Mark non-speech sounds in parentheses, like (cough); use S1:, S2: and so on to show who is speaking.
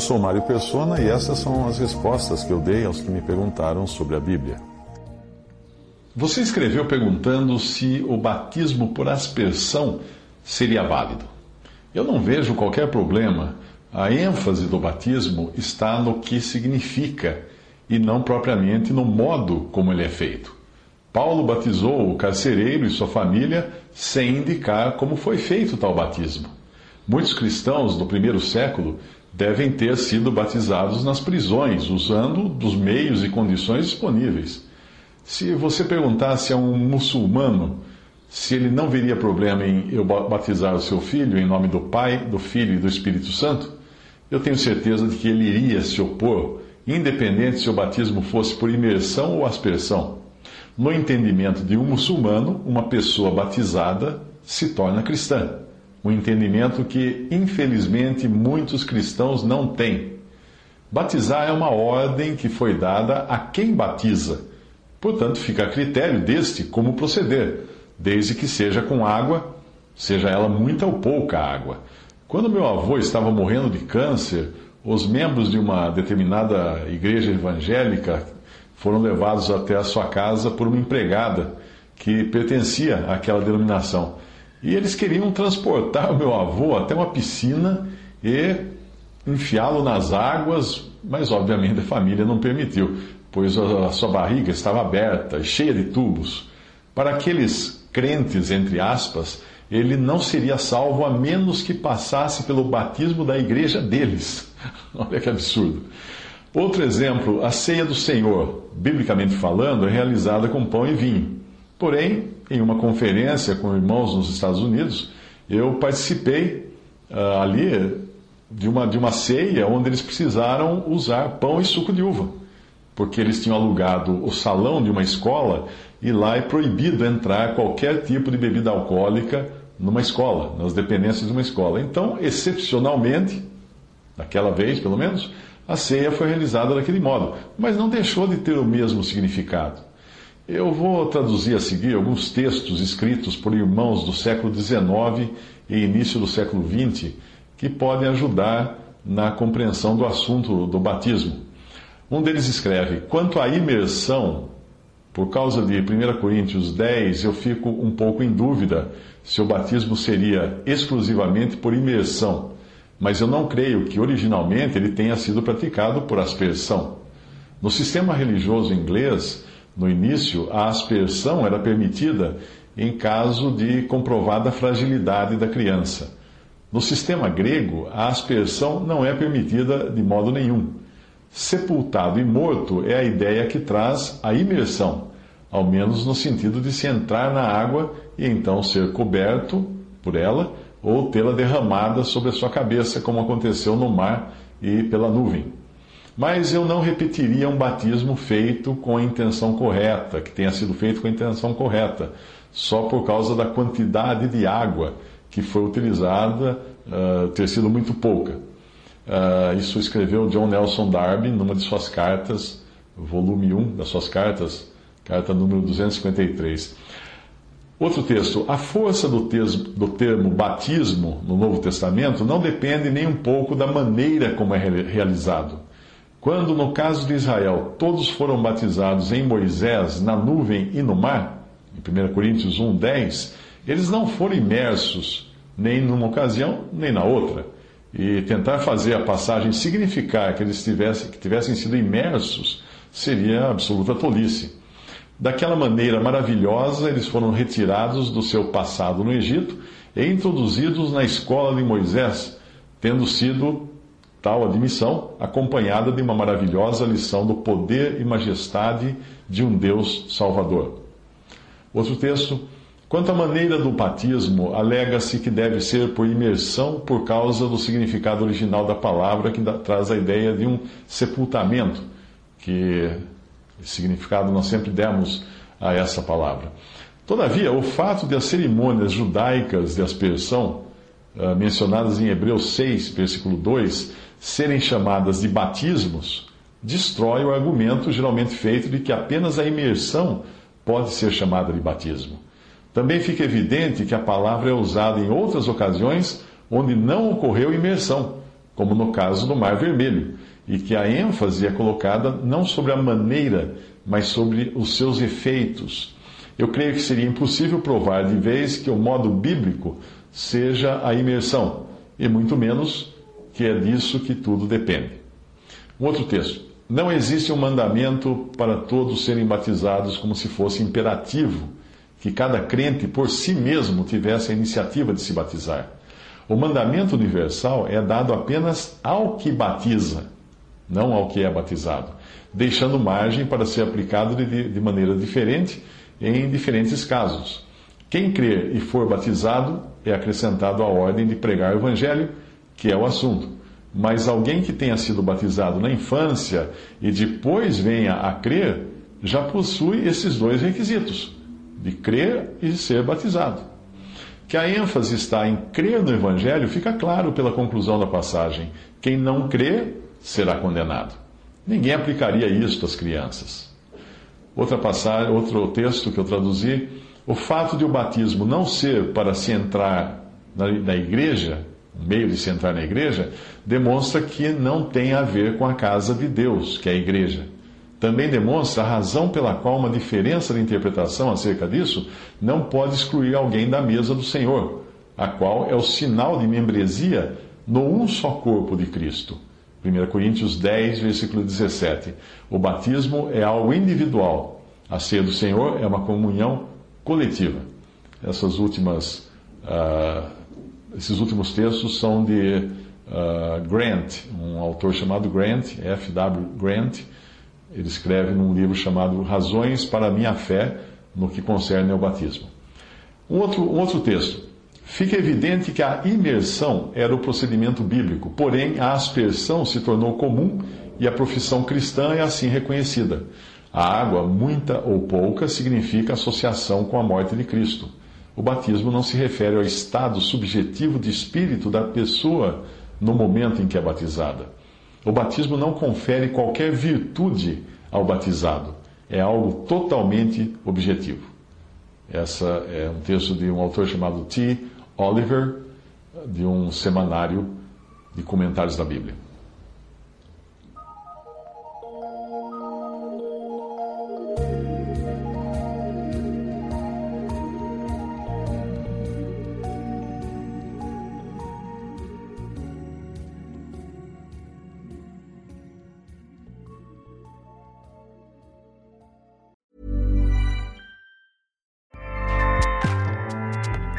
S1: Eu sou Mário Persona e essas são as respostas que eu dei aos que me perguntaram sobre a Bíblia. Você escreveu perguntando se o batismo por aspersão seria válido. Eu não vejo qualquer problema. A ênfase do batismo está no que significa e não propriamente no modo como ele é feito. Paulo batizou o carcereiro e sua família sem indicar como foi feito tal batismo. Muitos cristãos do primeiro século devem ter sido batizados nas prisões, usando dos meios e condições disponíveis. Se você perguntasse a um muçulmano se ele não veria problema em eu batizar o seu filho em nome do Pai, do Filho e do Espírito Santo, eu tenho certeza de que ele iria se opor, independente se o batismo fosse por imersão ou aspersão. No entendimento de um muçulmano, uma pessoa batizada se torna cristã. Um entendimento que, infelizmente, muitos cristãos não têm. Batizar é uma ordem que foi dada a quem batiza. Portanto, fica a critério deste como proceder, desde que seja com água, seja ela muita ou pouca água. Quando meu avô estava morrendo de câncer, os membros de uma determinada igreja evangélica foram levados até a sua casa por uma empregada que pertencia àquela denominação. E eles queriam transportar o meu avô até uma piscina e enfiá-lo nas águas, mas obviamente a família não permitiu, pois a sua barriga estava aberta e cheia de tubos. Para aqueles crentes, entre aspas, ele não seria salvo a menos que passasse pelo batismo da igreja deles. (laughs) Olha que absurdo. Outro exemplo, a ceia do Senhor, biblicamente falando, é realizada com pão e vinho. Porém, em uma conferência com irmãos nos Estados Unidos, eu participei uh, ali de uma, de uma ceia onde eles precisaram usar pão e suco de uva, porque eles tinham alugado o salão de uma escola e lá é proibido entrar qualquer tipo de bebida alcoólica numa escola, nas dependências de uma escola. Então, excepcionalmente, naquela vez pelo menos, a ceia foi realizada daquele modo, mas não deixou de ter o mesmo significado. Eu vou traduzir a seguir alguns textos escritos por irmãos do século XIX e início do século XX que podem ajudar na compreensão do assunto do batismo. Um deles escreve: Quanto à imersão, por causa de 1 Coríntios 10, eu fico um pouco em dúvida se o batismo seria exclusivamente por imersão, mas eu não creio que originalmente ele tenha sido praticado por aspersão. No sistema religioso inglês, no início, a aspersão era permitida em caso de comprovada fragilidade da criança. No sistema grego, a aspersão não é permitida de modo nenhum. Sepultado e morto é a ideia que traz a imersão, ao menos no sentido de se entrar na água e então ser coberto por ela ou tê-la derramada sobre a sua cabeça, como aconteceu no mar e pela nuvem. Mas eu não repetiria um batismo feito com a intenção correta, que tenha sido feito com a intenção correta, só por causa da quantidade de água que foi utilizada uh, ter sido muito pouca. Uh, isso escreveu John Nelson Darby numa de suas cartas, volume 1 das suas cartas, carta número 253. Outro texto. A força do, do termo batismo no Novo Testamento não depende nem um pouco da maneira como é realizado. Quando, no caso de Israel, todos foram batizados em Moisés, na nuvem e no mar, em 1 Coríntios 1, 10, eles não foram imersos nem numa ocasião, nem na outra. E tentar fazer a passagem significar que eles tivessem, que tivessem sido imersos seria absoluta tolice. Daquela maneira maravilhosa, eles foram retirados do seu passado no Egito e introduzidos na escola de Moisés, tendo sido tal admissão acompanhada de uma maravilhosa lição do poder e majestade de um Deus Salvador. Outro texto. Quanto à maneira do batismo, alega-se que deve ser por imersão por causa do significado original da palavra, que traz a ideia de um sepultamento, que significado nós sempre demos a essa palavra. Todavia, o fato de as cerimônias judaicas de aspersão, ah, mencionadas em Hebreus 6, versículo 2, serem chamadas de batismos, destrói o argumento geralmente feito de que apenas a imersão pode ser chamada de batismo. Também fica evidente que a palavra é usada em outras ocasiões onde não ocorreu imersão, como no caso do Mar Vermelho, e que a ênfase é colocada não sobre a maneira, mas sobre os seus efeitos. Eu creio que seria impossível provar de vez que o modo bíblico seja a imersão, e muito menos que é disso que tudo depende. Um outro texto. Não existe um mandamento para todos serem batizados como se fosse imperativo que cada crente por si mesmo tivesse a iniciativa de se batizar. O mandamento universal é dado apenas ao que batiza, não ao que é batizado, deixando margem para ser aplicado de, de maneira diferente em diferentes casos. Quem crer e for batizado é acrescentado à ordem de pregar o evangelho, que é o assunto. Mas alguém que tenha sido batizado na infância e depois venha a crer, já possui esses dois requisitos de crer e ser batizado. Que a ênfase está em crer no Evangelho fica claro pela conclusão da passagem. Quem não crê será condenado. Ninguém aplicaria isto às crianças. Outra passagem, outro texto que eu traduzi, o fato de o batismo não ser para se entrar na, na igreja, meio de se entrar na igreja, demonstra que não tem a ver com a casa de Deus, que é a igreja também demonstra a razão pela qual uma diferença de interpretação acerca disso não pode excluir alguém da mesa do Senhor, a qual é o sinal de membresia no um só corpo de Cristo. 1 Coríntios 10, versículo 17. O batismo é algo individual, a ceia do Senhor é uma comunhão coletiva. Essas últimas, uh, esses últimos textos são de uh, Grant, um autor chamado Grant, F.W. Grant ele escreve num livro chamado Razões para a Minha Fé no que concerne ao batismo. Um outro, um outro texto. Fica evidente que a imersão era o procedimento bíblico, porém a aspersão se tornou comum e a profissão cristã é assim reconhecida. A água, muita ou pouca, significa associação com a morte de Cristo. O batismo não se refere ao estado subjetivo de espírito da pessoa no momento em que é batizada. O batismo não confere qualquer virtude ao batizado. É algo totalmente objetivo. Essa é um texto de um autor chamado T. Oliver, de um semanário de comentários da Bíblia.